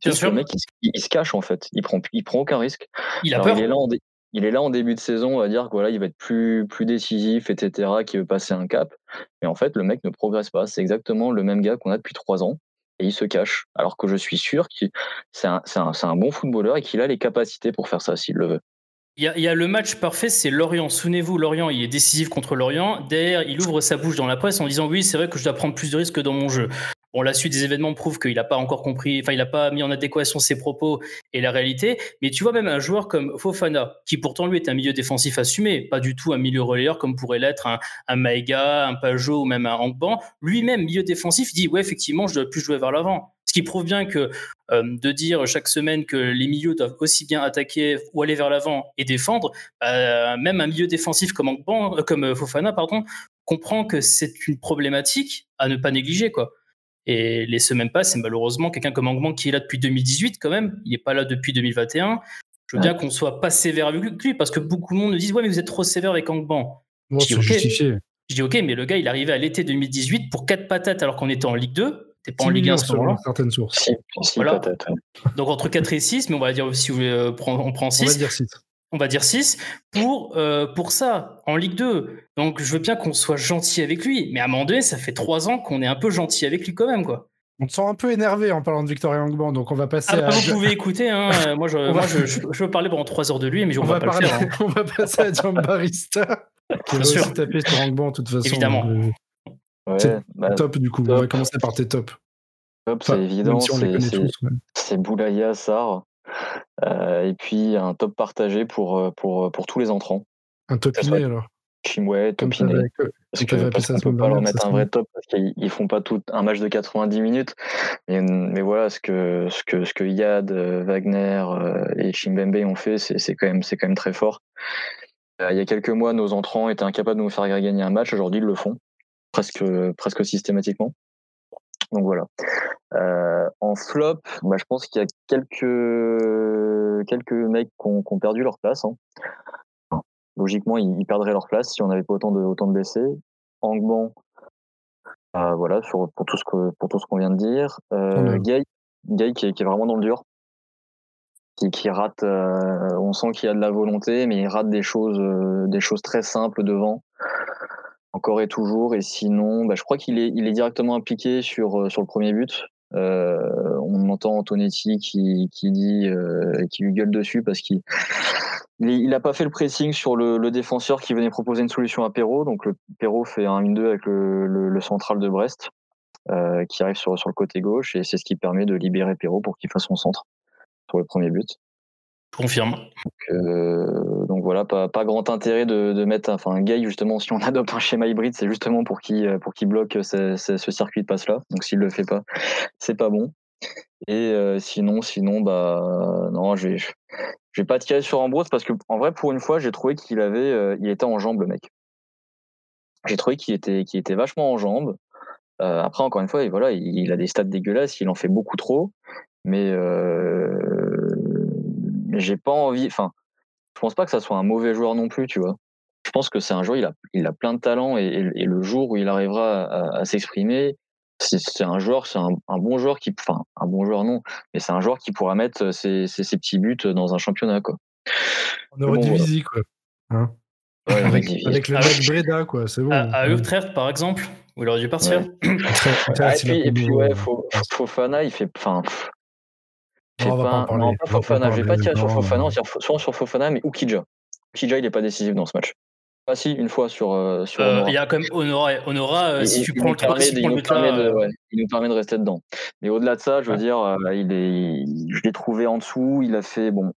Bien sûr. Le mec, il, se cache en fait. Il prend, il prend aucun risque. Il a peur. Il est, là en il est là en début de saison à dire qu'il voilà, il va être plus, plus décisif, etc., qu'il veut passer un cap. Mais en fait, le mec ne progresse pas. C'est exactement le même gars qu'on a depuis trois ans et il se cache. Alors que je suis sûr que c'est un, un, bon footballeur et qu'il a les capacités pour faire ça s'il le veut. Il y, a, le match parfait, c'est Lorient. Souvenez-vous, Lorient, il est décisif contre Lorient. Derrière, il ouvre sa bouche dans la presse en disant Oui, c'est vrai que je dois prendre plus de risques dans mon jeu. Bon, la suite des événements prouve qu'il n'a pas encore compris, enfin, il n'a pas mis en adéquation ses propos et la réalité. Mais tu vois, même un joueur comme Fofana, qui pourtant lui est un milieu défensif assumé, pas du tout un milieu relayeur comme pourrait l'être un, un Maïga, un Pajot ou même un Hangban, lui-même, milieu défensif, dit Ouais, effectivement, je dois plus jouer vers l'avant. Ce qui prouve bien que euh, de dire chaque semaine que les milieux doivent aussi bien attaquer ou aller vers l'avant et défendre, euh, même un milieu défensif comme, Hangban, euh, comme Fofana pardon, comprend que c'est une problématique à ne pas négliger. quoi. Et les semaines passent, et malheureusement, quelqu'un comme Angman qui est là depuis 2018 quand même, il n'est pas là depuis 2021. Je veux bien qu'on soit pas sévère avec lui, parce que beaucoup de monde nous disent Ouais, mais vous êtes trop sévère avec Angban. Bon, je, dis, okay. je dis Ok, mais le gars, il est arrivé à l'été 2018 pour 4 patates alors qu'on était en Ligue 2. T'es pas en Ligue 1 selon certaines sources. Si, si voilà. patates, Donc entre 4 et 6, mais on va dire, si vous voulez, euh, on prend 6. On va dire 6 on va dire 6, pour, euh, pour ça, en Ligue 2. Donc je veux bien qu'on soit gentil avec lui, mais à un moment donné, ça fait 3 ans qu'on est un peu gentil avec lui quand même, quoi. On te sent un peu énervé en parlant de Victoria Angban, donc on va passer ah, à. Vous pouvez écouter, hein. *laughs* moi, je, moi je, je, je, veux parler pendant 3 heures de lui, mais on, on va, va, pas parler, le faire. Hein. *laughs* On va passer à John Barista, *laughs* qui va aussi taper sur Angban, de toute façon. Évidemment. Ouais, c'est bah, top, du coup. Top. On va commencer par tes tops. Top, c'est évident. Si c'est Boulaya, Sar. Euh, et puis un top partagé pour, pour, pour tous les entrants. Un topiné alors? Chimway, Topiné. Parce que, parce qu'on peut pas leur mettre un vrai top parce qu'ils font pas tout un match de 90 minutes. Mais, mais voilà, ce que, ce que, ce que Yad, Wagner et Chimbembe ont fait, c'est quand, même, quand même très fort. Il y a quelques mois, nos entrants étaient incapables de nous faire gagner un match. Aujourd'hui, ils le font presque, presque systématiquement. Donc voilà. Euh, en flop, bah, je pense qu'il y a quelques, quelques mecs qui ont, perdu leur place. Hein. Logiquement, ils, ils, perdraient leur place si on n'avait pas autant de, autant de blessés. Angban, euh, voilà, sur, pour tout ce que, pour tout ce qu'on vient de dire. Euh, Gay, Gay qui est, qui est, vraiment dans le dur. Qui, qui rate, on sent qu'il y a de la volonté, mais il rate des choses, des choses très simples devant encore et toujours. Et sinon, bah, je crois qu'il est, directement impliqué sur, sur le premier but. Euh, on entend Antonetti qui, qui dit, euh, qui lui gueule dessus parce qu'il il n'a pas fait le pressing sur le, défenseur qui venait proposer une solution à Perrault. Donc le Perrault fait un 1-2 avec le, le, central de Brest euh, qui arrive sur, sur le côté gauche et c'est ce qui permet de libérer Perrault pour qu'il fasse son centre sur le premier but. Confirme. Donc, euh, donc voilà, pas, pas, grand intérêt de, de mettre, enfin, un gay justement, si on *laughs* adopte un schéma hybride, c'est justement pour qu'il pour qu'il bloque ce, circuit de passe là. Donc s'il le fait pas, c'est pas bon. Et euh, sinon, sinon, bah non, je vais, vais pas tirer sur Ambrose parce que en vrai, pour une fois, j'ai trouvé qu'il avait, euh, il était en jambes le mec. J'ai trouvé qu'il était, qu'il était vachement en jambes. Euh, après, encore une fois, et voilà, il, il, a des stats dégueulasses, il en fait beaucoup trop, mais j'ai pas envie. Enfin, je pense pas que ça soit un mauvais joueur non plus, tu vois. Je pense que c'est un joueur, il a, il a plein de talent et, et, et le jour où il arrivera à, à s'exprimer, c'est un joueur, c'est un, un, bon joueur qui, enfin, un bon joueur non, mais c'est un joueur qui pourra mettre ses, ses, ses, petits buts dans un championnat, quoi. On aurait bon, quoi. Hein ouais, avec, avec, le mec Breda, quoi, c'est bon. À, à Utrecht, par exemple, où il aurait dû partir. Ouais. *coughs* ah, et puis, et puis ouais, Fofana, il fait, enfin, non, pas, pas non, pas Fofana. Je vais pas tirer sur Fofana, soit sur Fofana, mais Ukija. Ukija, il n'est pas décisif dans ce match. Ah si, une fois sur, euh, sur euh, Il y a quand même Honora. Honora, euh, si tu prends le 3 il, nous permet de, ouais, il nous permet de rester dedans. Mais au-delà de ça, je veux ouais. dire, euh, il est, je l'ai trouvé en dessous. Il a fait bon.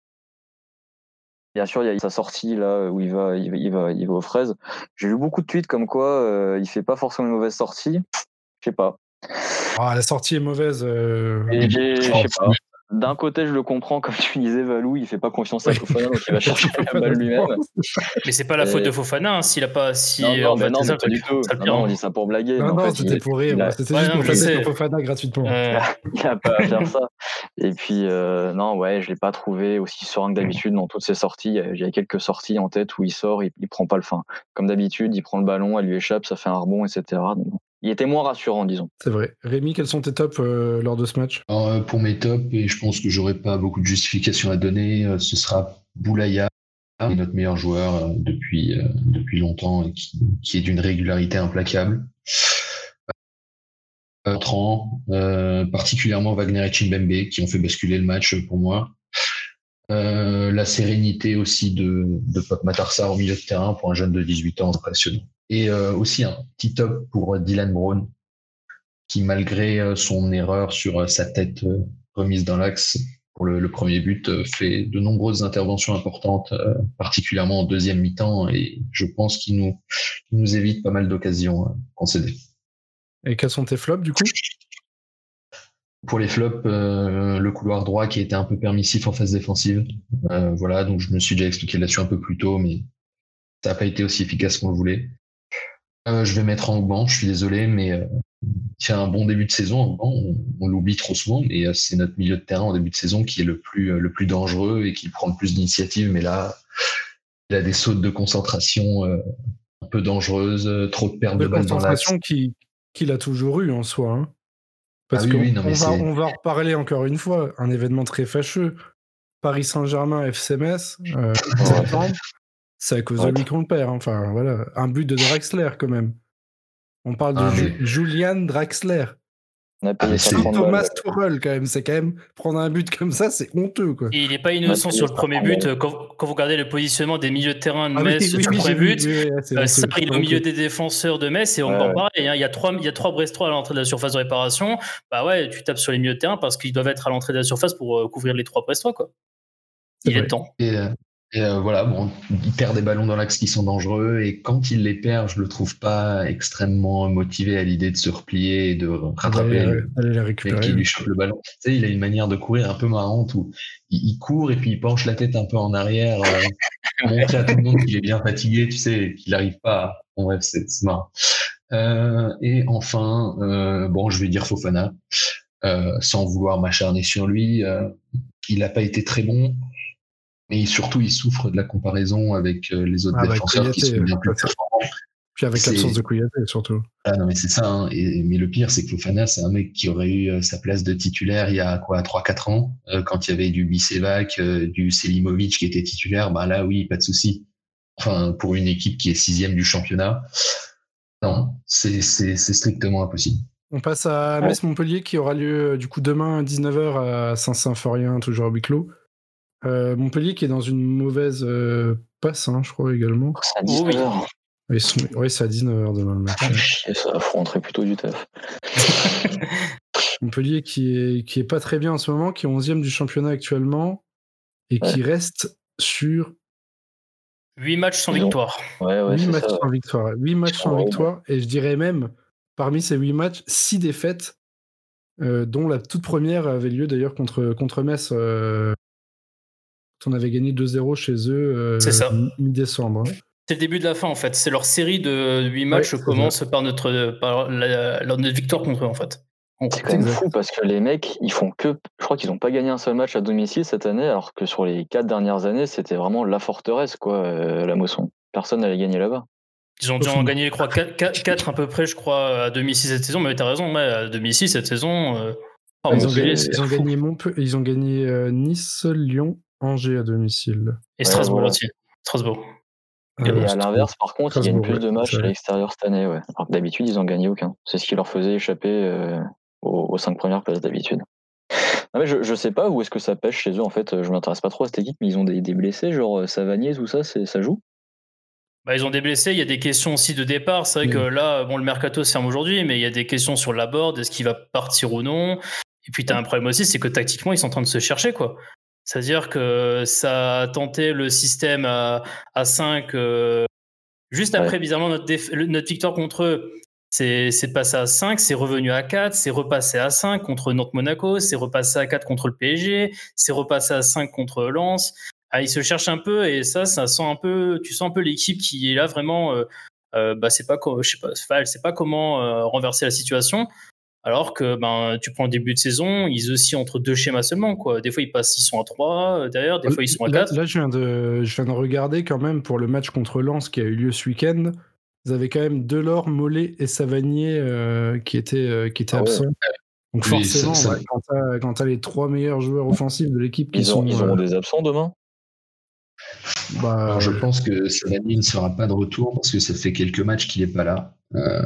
Bien sûr, il y a sa sortie là où il va, il va, il va, il va aux fraises. J'ai vu beaucoup de tweets comme quoi euh, il fait pas forcément une mauvaise sortie. Je sais pas. Ah, la sortie est mauvaise. Je sais pas d'un côté, je le comprends, comme tu disais, Valou, il fait pas confiance à Fofana, donc il va *laughs* chercher la balle lui-même. Mais c'est pas la faute de Fofana, hein, s'il a pas, si. Non, non, mais non, pas du tout. Non, on dit ça pour blaguer. Non, non, c'était pour rire. C'était juste pour passer Fofana gratuitement. Euh... *laughs* il a pas à faire ça. Et puis, euh, non, ouais, je l'ai pas trouvé aussi serein que d'habitude dans toutes ses sorties. Il y a quelques sorties en tête où il sort, il, il prend pas le fin. Comme d'habitude, il prend le ballon, elle lui échappe, ça fait un rebond, etc. Donc, il était moins rassurant, disons. C'est vrai. Rémi, quels sont tes tops euh, lors de ce match? Alors, euh, Pour mes tops, et je pense que j'aurai pas beaucoup de justification à donner, euh, ce sera Boulaya, notre meilleur joueur euh, depuis, euh, depuis longtemps et qui, qui est d'une régularité implacable. Entrant, particulièrement Wagner et Chimbembe qui ont fait basculer le match pour moi. La sérénité aussi de, Pop Matarsa au milieu de terrain pour un jeune de 18 ans impressionnant. Et euh, aussi un petit top pour Dylan Brown, qui malgré son erreur sur sa tête remise dans l'axe pour le, premier but, fait de nombreuses interventions importantes, particulièrement en deuxième mi-temps, et je pense qu'il nous, nous évite pas mal d'occasions concédées. Et quels sont tes flops du coup? Pour les flops, euh, le couloir droit qui était un peu permissif en phase défensive. Euh, voilà, donc je me suis déjà expliqué là-dessus un peu plus tôt, mais ça n'a pas été aussi efficace qu'on le voulait. Euh, je vais mettre en banc, je suis désolé, mais il fait un bon début de saison. On, on l'oublie trop souvent, mais c'est notre milieu de terrain en début de saison qui est le plus, le plus dangereux et qui prend le plus d'initiative. Mais là, il a des sautes de concentration un peu dangereuses, trop de pertes de, balles dans l'axe. qu'il a toujours eu en soi. Hein. Parce ah qu'on va, on va en reparler encore une fois, un événement très fâcheux. Paris Saint-Germain, FCMS, euh, c'est à cause de lui qu'on le perd. Hein. Enfin, voilà. Un but de Draxler, quand même. On parle de ah, Julian Draxler. On a payé ah, Thomas Tuchel quand même, c'est quand même prendre un but comme ça, c'est honteux quoi. il n'est pas innocent sur le premier but. Quand, vous regardez le positionnement des milieux de terrain de Metz sur le premier but, ça il est au milieu des défenseurs de Metz et on ouais, pareil. Hein. il y a trois, il y a trois Brestois à l'entrée de la surface de réparation. Bah ouais, tu tapes sur les milieux de terrain parce qu'ils doivent être à l'entrée de la surface pour euh, couvrir les trois Brestois quoi. Il est temps. Euh, et euh, voilà, bon, il perd des ballons dans l'axe qui sont dangereux et quand il les perd, je le trouve pas extrêmement motivé à l'idée de se replier et de rattraper le qui lui chope le ballon. Tu sais, il a une manière de courir un peu marrante où il, court et puis il penche la tête un peu en arrière pour euh, montrer à tout le monde qu'il est bien fatigué, tu sais, qu'il n'arrive pas. À... Bon bref, c'est marrant. Euh, et enfin, euh, bon, je vais dire Fofana, sans vouloir m'acharner sur lui. il n'a pas été très bon mais surtout il souffre de la comparaison avec euh, les autres ah, bah, défenseurs qui sont bien plus performants. Puis avec l'absence de Kouyaté surtout. Ah non mais c'est ça. Hein. Et, mais le pire c'est que Fofana c'est un mec qui aurait eu euh, sa place de titulaire il y a quoi 3-4 ans euh, quand il y avait du Bisevac, du Selimovic qui était titulaire. Bah là oui pas de souci. Enfin pour une équipe qui est sixième du championnat, non c'est strictement impossible. On passe à Metz-Montpellier qui aura lieu du coup demain à 19h à Saint-Symphorien, toujours à huis clos. Euh, Montpellier qui est dans une mauvaise euh, passe, hein, je crois également. C'est à 19h. Oui, c'est à 19h demain le match. Ah, ça affronterait plutôt du taf. *laughs* Montpellier qui est, qui est pas très bien en ce moment, qui est 11e du championnat actuellement et qui reste sur 8 matchs sans victoire. Ouais, ouais, 8 matchs sans victoire. 8 matchs sans victoire. Et je dirais même, parmi ces 8 matchs, 6 défaites, euh, dont la toute première avait lieu d'ailleurs contre, contre Metz on avait gagné 2-0 chez eux euh, mi-décembre. C'est le début de la fin en fait. C'est leur série de 8 matchs commence par notre, par la, notre victoire contre eux en fait. C'est quand même fou parce que les mecs, ils font que. Je crois qu'ils n'ont pas gagné un seul match à domicile cette année, alors que sur les 4 dernières années, c'était vraiment la forteresse, quoi, euh, la moisson. Personne n'allait gagner là-bas. Ils ont dû en gagner, je crois, 4, à peu près, je crois, à domicile cette saison. Mais tu as raison, ouais, à domicile cette saison. Euh, ils, ont gagné, ils, ont gagné, ils, ont gagné, Nice, Lyon, Angers à domicile. Et Strasbourg aussi. Strasbourg. Et à l'inverse, par contre, ils gagnent plus de matchs à l'extérieur cette année. Ouais. Alors d'habitude, ils n'ont gagné aucun. C'est ce qui leur faisait échapper euh, aux, cinq premières places d'habitude. je, je sais pas où est-ce que ça pêche chez eux. En fait, je m'intéresse pas trop à cette équipe, mais ils ont des, blessés, genre euh, Savanier, tout ça, ça joue? Bah, ils ont des blessés, il y a des questions aussi de départ. C'est vrai que là, bon, le mercato se ferme aujourd'hui, mais il y a des questions sur la board, est-ce qu'il va partir ou non? Et puis, tu as un problème aussi, c'est que tactiquement, ils sont en train de se chercher. quoi. C'est-à-dire que ça a tenté le système à, 5 euh, juste après, bizarrement, notre, notre, victoire contre eux. C'est passé à 5, c'est revenu à 4, c'est repassé à 5 contre Nantes-Monaco, c'est repassé à 4 contre le PSG, c'est repassé à 5 contre Lens. Ah, ils se cherchent un peu et ça, ça sent un peu, tu sens un peu l'équipe qui est là vraiment. Euh, euh bah, c'est pas, je sais pas, elle sait pas comment euh, renverser la situation. Alors que ben, tu prends le début de saison, ils oscillent entre deux schémas seulement. Quoi. Des fois, ils passent, ils sont à 3 euh, derrière, des fois, ils sont à 4. Là, je, viens de, je viens de regarder quand même pour le match contre Lens qui a eu lieu ce week-end. Vous avez quand même Delors, Mollet et Savanier euh, qui étaient, euh, qui étaient ah absents. Donc forcément, quand tu as, les trois meilleurs joueurs offensifs de l'équipe qui ils sont... Ils auront des absents demain? bah, je pense que Savanier ne sera pas de retour parce que ça fait quelques matchs qu'il n'est pas là. Euh,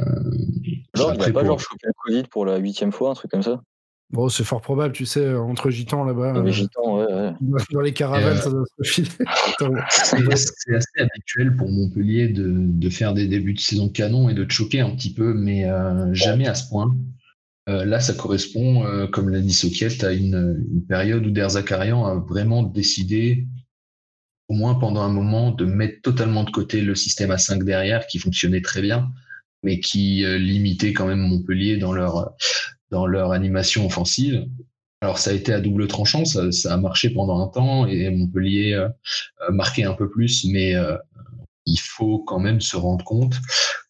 genre, il n'a pas genre chopé le Covid pour la huitième fois, un truc comme ça? Bon, c'est fort probable, tu sais, entre gitans là-bas. Les euh, gitans, ouais, ouais. *laughs* Dans les caravanes, euh, ça doit se filer. *laughs* c'est assez habituel pour Montpellier de, de, faire des débuts de saison canon et de choquer un petit peu, mais jamais à ce point. là, ça correspond, comme l'a dit Sokiet, à une, période où Derzakarian a vraiment décidé, au moins pendant un moment, de mettre totalement de côté le système à 5 derrière, qui fonctionnait très bien, mais qui limitait quand même Montpellier dans leur, dans leur animation offensive. Alors ça a été à double tranchant, ça, a marché pendant un temps et Montpellier euh, a marqué un peu plus, mais euh, il faut quand même se rendre compte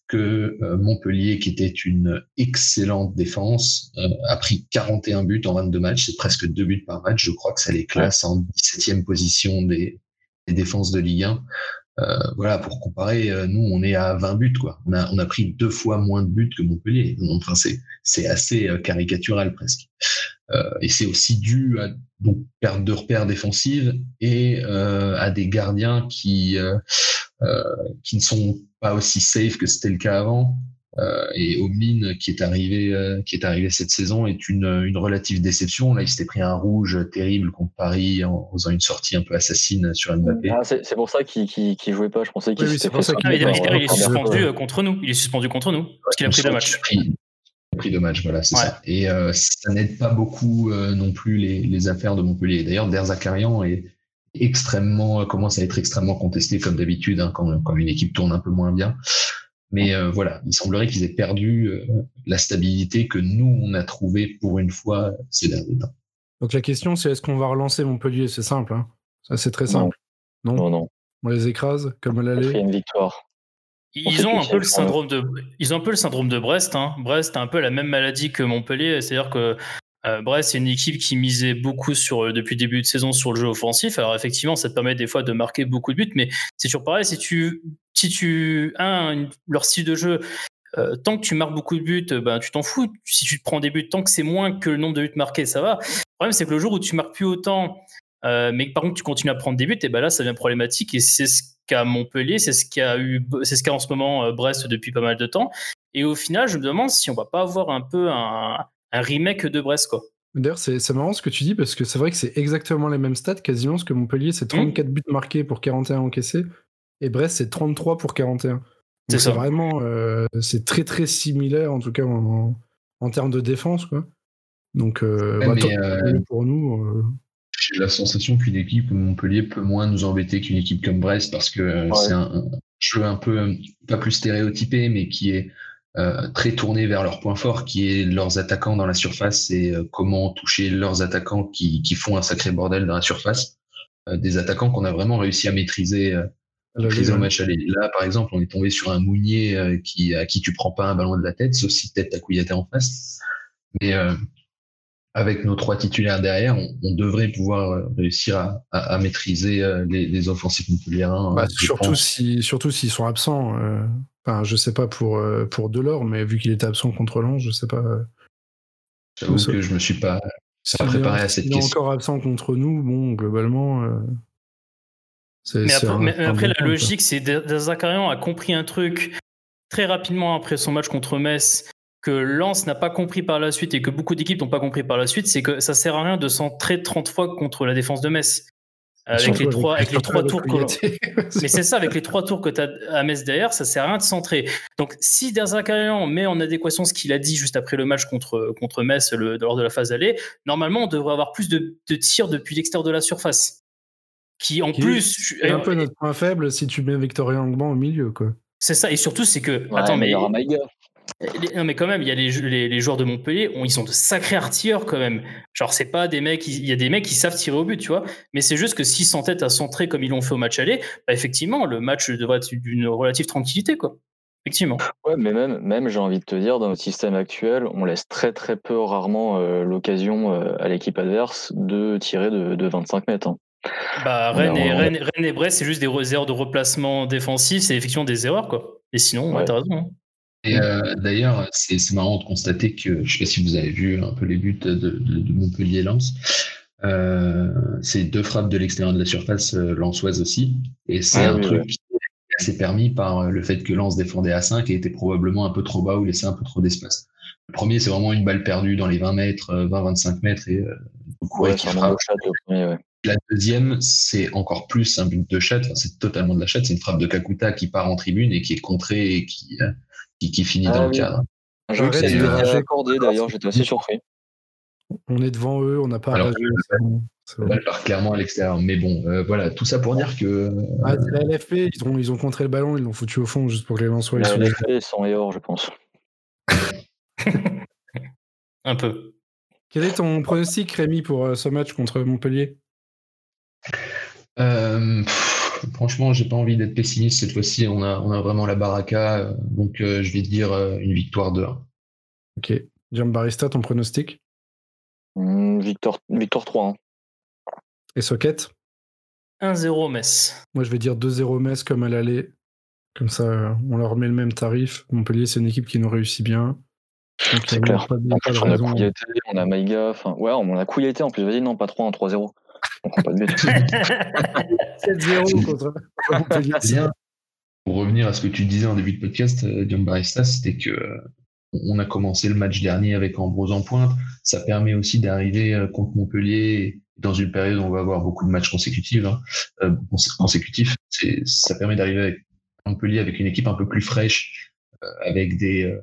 que euh, Montpellier, qui était une excellente défense, a pris 41 buts en 22 matchs, c'est presque deux buts par match. Je crois que ça les classe en 17e position des, des défenses de Ligue 1. Euh, voilà, pour comparer, euh, nous, on est à 20 buts, quoi. On a, pris deux fois moins de buts que Montpellier. Enfin, c'est, c'est assez euh, caricatural presque. et c'est aussi dû à donc perte de repères défensives et à des gardiens qui qui ne sont pas aussi safe que c'était le cas avant. Euh, et Omlin, qui est arrivé, euh, qui est arrivé cette saison, est une, une relative déception. Là, il s'était pris un rouge terrible contre Paris en faisant une sortie un peu assassine sur Mbappé. Ah, c'est pour ça qu'il qu jouait pas. Je pensais qu'il oui, s'était fait. Ah, il, est suspendu euh, contre nous. Il est suspendu contre nous parce qu'il a pris deux matchs. Il a pris deux matchs, voilà, c'est ça. Et euh, ça n'aide pas beaucoup non plus les, les, affaires de Montpellier. D'ailleurs, Derzakarian est extrêmement commence à être extrêmement contesté comme d'habitude hein, quand, quand une équipe tourne un peu moins bien. Mais euh, voilà, il semblerait qu'ils aient perdu euh, la stabilité que nous, on a trouvé pour une fois ces derniers temps. Donc la question, c'est est-ce qu'on va relancer Montpellier? C'est simple. Hein Ça, c'est très simple. Non. non, non. On les écrase comme l'aller? une victoire. Ils ont, un peu le syndrome de, ils ont un peu le syndrome de Brest. Hein. Brest a un peu la même maladie que Montpellier. C'est-à-dire que euh, Brest, c'est une équipe qui misait beaucoup sur, depuis le début de saison sur le jeu offensif. Alors effectivement, ça te permet des fois de marquer beaucoup de buts, mais c'est toujours pareil. Si tu, si tu as leur style de jeu, euh, tant que tu marques beaucoup de buts, ben, tu t'en fous. Si tu te prends des buts, tant que c'est moins que le nombre de buts marqués, ça va. Le problème, c'est que le jour où tu marques plus autant, mais par contre tu continues à prendre des buts, et ben là, ça devient problématique. Et c'est ce qu'a Montpellier, c'est ce qu'a eu, c'est ce qu'a en ce moment Brest depuis pas mal de temps. Et au final, je me demande si on va pas avoir un peu un, un remake de Brest, quoi. D'ailleurs, c'est marrant ce que tu dis parce que c'est vrai que c'est exactement les mêmes stats quasiment, parce que Montpellier, c'est 34 buts marqués pour 41 encaissés, et Brest, c'est 33 pour 41. C'est ça. vraiment, euh, c'est très très similaire en tout cas en, termes de défense, quoi. Donc, euh, bah, euh, pour nous. J'ai la sensation qu'une équipe comme Montpellier peut moins nous embêter qu'une équipe comme Brest parce que c'est un, jeu un peu, pas plus stéréotypé, mais qui est euh, très tournés vers leur point fort, qui est leurs attaquants dans la surface et euh, comment toucher leurs attaquants qui, qui, font un sacré bordel dans la surface. Euh, des attaquants qu'on a vraiment réussi à maîtriser, maîtriser au match aller. Là, par exemple, on est tombé sur un Mounier qui, à qui tu prends pas un ballon de la tête, sauf si tête à Kouyaté en face. Mais avec nos trois titulaires derrière, on, on devrait pouvoir réussir à, à, à maîtriser les, les offensifs montpelliérains. Bah, surtout si, surtout s'ils sont absents. Enfin, je sais pas pour, euh, pour Delors, mais vu qu'il était absent contre Lens, je sais pas. Euh, J'avoue que je me suis pas, préparé à cette question. Il est encore absent contre nous, bon, globalement. Euh, mais après, la logique, c'est Zakarian a compris un truc très rapidement après son match contre Metz que Lens n'a pas compris par la suite et que beaucoup d'équipes n'ont pas compris par la suite, c'est que ça sert à rien de centrer 30 fois contre la défense de Metz. Avec les, trois, avec les trois tours *laughs* *laughs* Mais c'est ça, avec les trois tours que tu as à Metz derrière, ça sert à rien de centrer. Donc, si Derzakarian met en adéquation ce qu'il a dit juste après le match contre, contre Metz le, lors de la phase aller, normalement, on devrait avoir plus de, de tirs depuis l'extérieur de la surface. Qui, en plus. C'est un peu notre point faible si tu mets Victoria Angban au milieu, quoi. C'est ça, et surtout, c'est que. attends, mais. Non, mais quand même, il y a les, les, joueurs de Montpellier, ils sont de sacrés artilleurs quand même. Genre, c'est pas des mecs, il y a des mecs qui savent tirer au but, tu vois. Mais c'est juste que s'ils s'entêtent à centrer comme ils l'ont fait au match aller, bah, effectivement, le match devrait être d'une relative tranquillité, quoi. Effectivement. Ouais, mais même, même j'ai envie de te dire, dans notre système actuel, on laisse très très peu, rarement, euh, l'occasion euh, à l'équipe adverse de tirer de, de 25 mètres. Hein. Bah, Rennes, et, Rennes, et Brest, c'est juste des erreurs de replacement défensif, c'est effectivement des erreurs, quoi. Et sinon, ouais. t'as raison. Hein. Et euh, d'ailleurs, c'est marrant de constater que, je sais pas si vous avez vu un peu les buts de, de, de Montpellier-Lens, euh, c'est deux frappes de l'extérieur de la surface euh, lensoise aussi. Et c'est ah un truc qui est assez permis par le fait que Lens défendait à 5 et était probablement un peu trop bas ou laissait un peu trop d'espace. Le premier, c'est vraiment une balle perdue dans les 20 mètres, 20-25 mètres et euh, ouais, qui frappe. ouais. La deuxième, c'est encore plus un but de chatte. Enfin, c'est totalement de la chatte. C'est une frappe de Kakuta qui part en tribune et qui est contrée et qui, qui, qui finit dans ah le cadre. J'ai accordé d'ailleurs, j'étais assez surpris. On est devant eux, on n'a pas Alors, balle part clairement à l'extérieur. Mais bon, euh, voilà, tout ça pour dire que Ah, c'est la LFP, ils ont, ils ont contré le ballon, ils l'ont foutu au fond juste pour que les ils La soient- LFP est sans et hors, je pense. *laughs* Un peu. Quel est ton pronostic, Rémi, pour euh, ce match contre Montpellier? Euh, pff, franchement, j'ai pas envie d'être pessimiste cette fois-ci. On a, on a vraiment la baraka, euh, donc euh, je vais dire euh, une victoire de 1. Ok. Giambarista, ton pronostic? Hmm, Victor, Victor 3. hein. Et Socket? 1-0 Metz. Moi, je vais dire 2-0 Metz comme à l'aller. Comme ça, on leur met le même tarif. Montpellier, c'est une équipe qui nous réussit bien. Donc, C'est clair. Pas, de- En pas de plus, on a on a Maïga. Enfin, ouais, on a Kouyaté en plus. Vas-y, non, pas 3, 1, 3-0. On prend pas de but. 7-0 contre. Bien. Pour revenir à ce que tu disais en début de podcast, euh, Dion Barista, c'était que euh, on a commencé le match dernier avec Ambrose en pointe. Ça permet aussi d'arriver euh, contre Montpellier dans une période où on va avoir beaucoup de matchs consécutifs. hein, euh, consé- consécutifs. Ça permet d'arriver avec Montpellier avec une équipe un peu plus fraîche, euh, avec des, euh,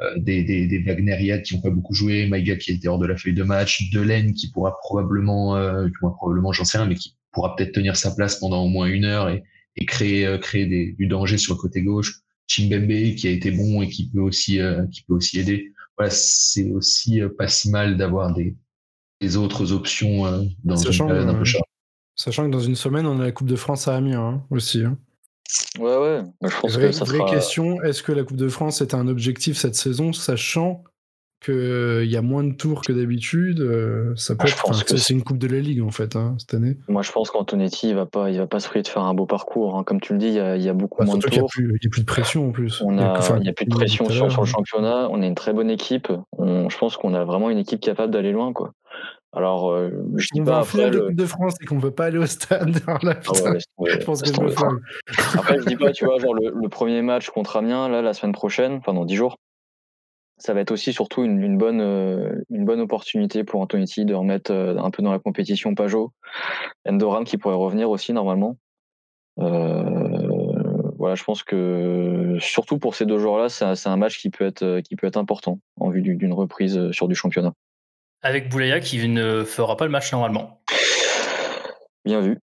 euh, des, des, des Wagneriades qui n'ont pas beaucoup joué, Maïga qui était hors de la feuille de match, Delaine qui pourra probablement, euh, du moins probablement, j'en sais rien, mais qui pourra peut-être tenir sa place pendant au moins une heure et, et créer, euh, créer des, du danger sur le côté gauche. Chimbembe qui a été bon et qui peut aussi, euh, qui peut aussi aider. Voilà, c'est aussi euh, pas si mal d'avoir des, des autres options euh, dans Sachant, une période un euh, peu chargée. Sachant que dans une semaine, on a la Coupe de France à Amiens hein, aussi. hein. Ouais, ouais. Bah, je pense Vraie, que ça vraie sera. question, est-ce que la Coupe de France est un objectif cette saison, sachant qu'il y a moins de tours que d'habitude euh, Ça peut Ah, je être, pense enfin, que c'est une Coupe de la Ligue en fait hein, cette année. Moi, je pense qu'Antonetti, il va pas, il va pas se priver de faire un beau parcours. hein. Comme tu le dis, il y a, il y a beaucoup Bah, moins de n'y a, tours. il y a plus de pression en plus. On Il y a enfin, il plus de pression sur, le hein. championnat. On est une très bonne équipe. On, je pense qu'on a vraiment une équipe capable d'aller loin, quoi. Alors, euh, je dis On pas après. finale de le- Coupe de France et qu'on veut pas aller au stade. Ah ouais, je pense que je me flingue. Après, je dis pas, tu vois, genre le, le premier match contre Amiens, là, la semaine prochaine, enfin dans 10 jours, ça va être aussi surtout une, une bonne, euh, une bonne opportunité pour Antonetti de remettre euh, un peu dans la compétition Pajot. Endoram qui pourrait revenir aussi normalement. Voilà, je pense que surtout pour ces deux joueurs-là, c'est un, match qui peut être, qui peut être important en vue du- d'une reprise sur du championnat. Avec Boulaya qui ne fera pas le match normalement. Bien vu.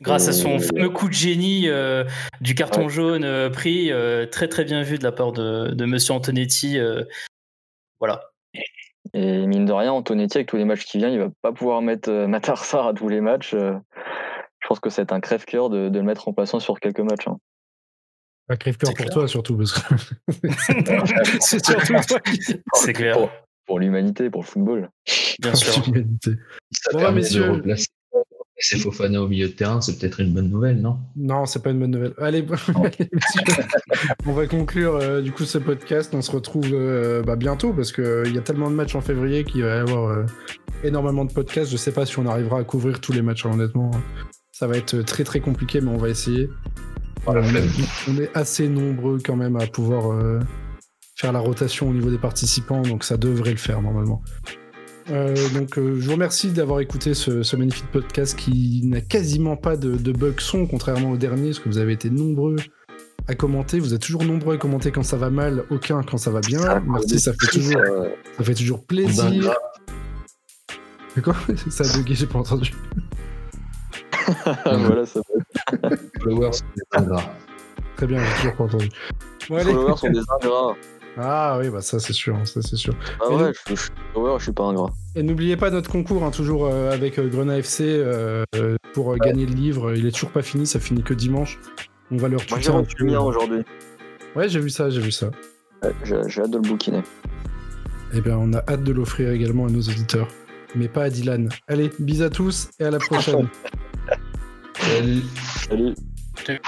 Grâce à son Euh, fameux coup de génie euh, du carton Ouais. jaune euh, pris, euh, très très bien vu de la part de, de Monsieur Antonetti. euh, voilà. Et mine de rien, Antonetti, avec tous les matchs qui viennent, il va pas pouvoir mettre euh, Matarsar à tous les matchs. euh, je pense que c'est un crève-cœur de, de le mettre remplaçant sur quelques matchs. hein. Pas crève-cœur C'est pour clair. toi surtout parce que *laughs* *laughs* c'est surtout toi qui C'est clair, Pour, pour l'humanité, pour le football. bien sûr. l'humanité. Ça Bon, permet de replacer Fofana au milieu de terrain, c'est peut-être une bonne nouvelle, non? Non, c'est pas une bonne nouvelle. Allez, *laughs* on va conclure euh, du coup ce podcast. On se retrouve euh, bah, bientôt parce qu'il y a tellement de matchs en février qu'il va y avoir euh, énormément de podcasts. Je sais pas si on arrivera à couvrir tous les matchs, hein, honnêtement. Ça va être très très compliqué, mais on va essayer. Voilà, on, est assez nombreux quand même à pouvoir euh, faire la rotation au niveau des participants, donc ça devrait le faire normalement. Euh, donc euh, je vous remercie d'avoir écouté ce, ce magnifique podcast qui n'a quasiment pas de, de bug son, contrairement au dernier, parce que vous avez été nombreux à commenter. Vous êtes toujours nombreux à commenter quand ça va mal, aucun quand ça va bien. Ça, Merci, ça fait toujours, Euh, ça fait toujours Ben, plaisir. C'est quoi *laughs* Ça a bugué, j'ai pas entendu. *laughs* voilà, ça va. Followers, c'est ingrat. Très bien, j'ai toujours pas entendu. Bon, followers sont des ingrats. Ah oui, bah ça c'est sûr, ça c'est sûr. Ah Et ouais, je, je suis follower, je suis pas ingrat. Et n'oubliez pas notre concours, hein, toujours euh, avec euh, Grenat FC, euh, pour euh, gagner le livre. Il est toujours pas fini, ça finit que dimanche. On va leur Moi, tuer j'ai le aujourd'hui. Ouais, j'ai vu ça, j'ai vu ça. Ouais, J'ai j'ai hâte de le bouquiner. Eh bien, on a hâte de l'offrir également à nos auditeurs. Mais pas à Dylan. Allez, bis à tous et à la prochaine. *laughs* Salut. Salut.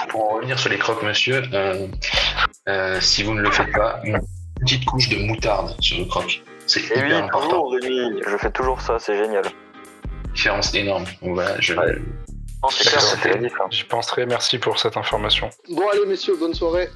Pour en revenir sur les croque-monsieur, euh, euh, si vous ne le faites pas, petite couche de moutarde sur le croque. C'est Et hyper oui, important. toujours. Je fais toujours ça, c'est génial. Différence énorme. Voilà, je, Ouais. Clair, la penserai, merci pour cette information. Bon allez messieurs, bonne soirée.